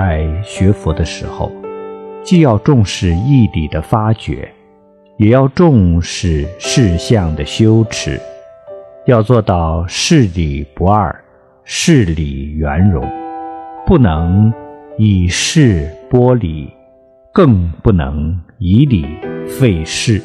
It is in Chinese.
在学佛的时候既要重视义理的发掘也要重视事相的修持要做到事理不二事理圆融不能以事剥理更不能以理废事。